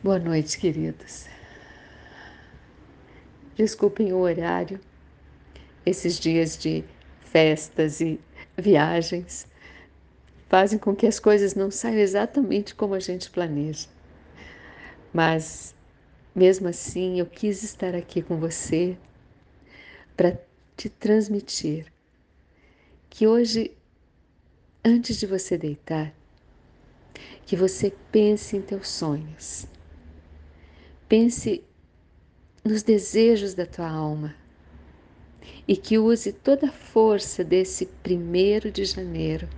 Boa noite, queridos. Desculpem o horário, esses dias de festas e viagens fazem com que as coisas não saiam exatamente como a gente planeja. Mas, mesmo assim, eu quis estar aqui com você para te transmitir que hoje, antes de você deitar, que você pense em teus sonhos Pense nos desejos da tua alma e que use toda a força desse primeiro de janeiro,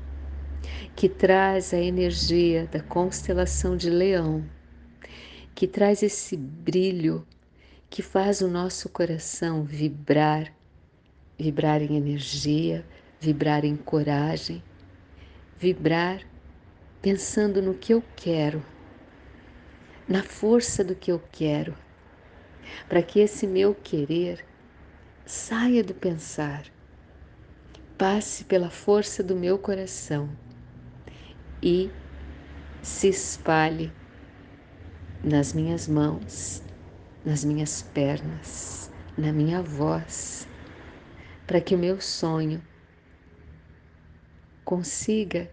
que traz a energia da constelação de Leão, que traz esse brilho que faz o nosso coração vibrar, vibrar em energia, vibrar em coragem, vibrar pensando no que eu quero na força do que eu quero, para que esse meu querer saia do pensar, passe pela força do meu coração e se espalhe nas minhas mãos, nas minhas pernas, na minha voz, para que o meu sonho consiga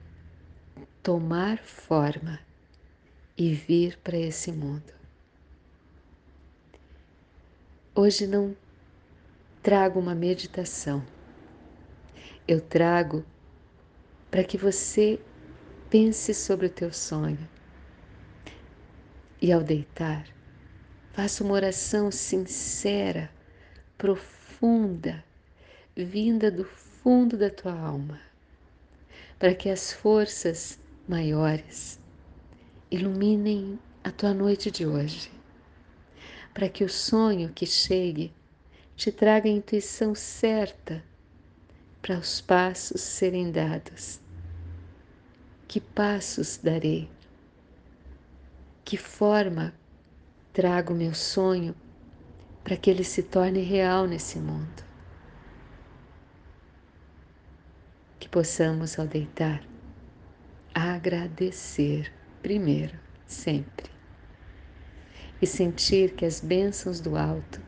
tomar forma e vir para esse mundo. Hoje não trago uma meditação, eu trago para que você pense sobre o teu sonho e ao deitar, faça uma oração sincera, profunda, vinda do fundo da tua alma, para que as forças maiores iluminem a tua noite de hoje, para que o sonho que chegue te traga a intuição certa para os passos serem dados. Que passos darei? Que forma trago meu sonho para que ele se torne real nesse mundo? Que possamos, ao deitar, agradecer primeiro, sempre. E sentir que as bênçãos do alto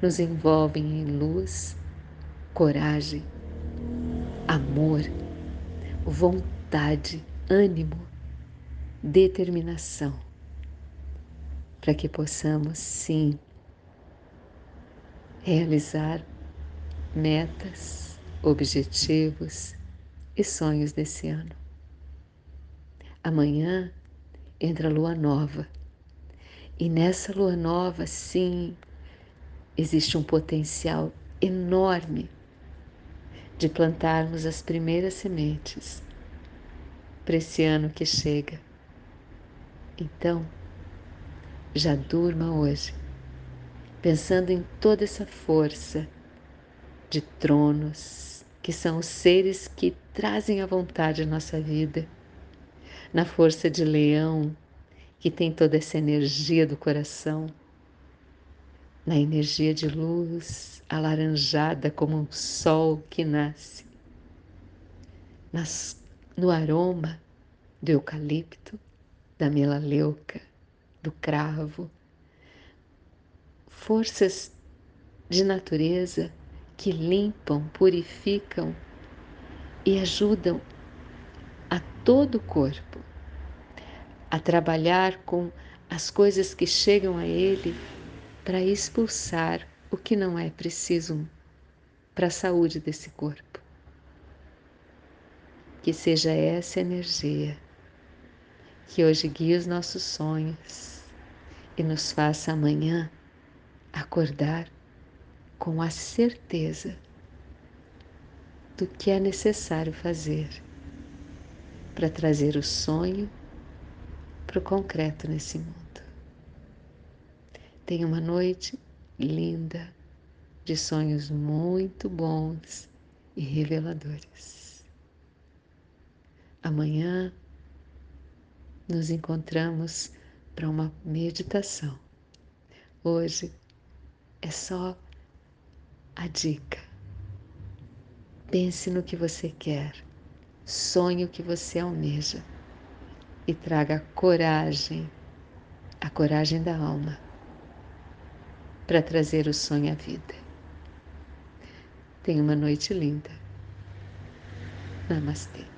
nos envolvem em luz, coragem, amor, vontade, ânimo, determinação, para que possamos, sim, realizar metas, objetivos e sonhos desse ano. Amanhã entra a lua nova. E nessa lua nova, sim, existe um potencial enorme de plantarmos as primeiras sementes para esse ano que chega. Então, já durma hoje, pensando em toda essa força de tronos, que são os seres que trazem a vontade à nossa vida na força de leão, que tem toda essa energia do coração, na energia de luz alaranjada como um sol que nasce, nas, no aroma do eucalipto, da melaleuca, do cravo, forças de natureza que limpam, purificam e ajudam a todo o corpo, a trabalhar com as coisas que chegam a ele para expulsar o que não é preciso para a saúde desse corpo. Que seja essa energia que hoje guie os nossos sonhos e nos faça amanhã acordar com a certeza do que é necessário fazer para trazer o sonho para o concreto nesse mundo. Tenha uma noite linda, de sonhos muito bons e reveladores. Amanhã nos encontramos para uma meditação. Hoje é só a dica. Pense no que você quer sonhe o que você almeja e traga coragem, a coragem da alma para trazer o sonho à vida. Tenha uma noite linda. Namastê.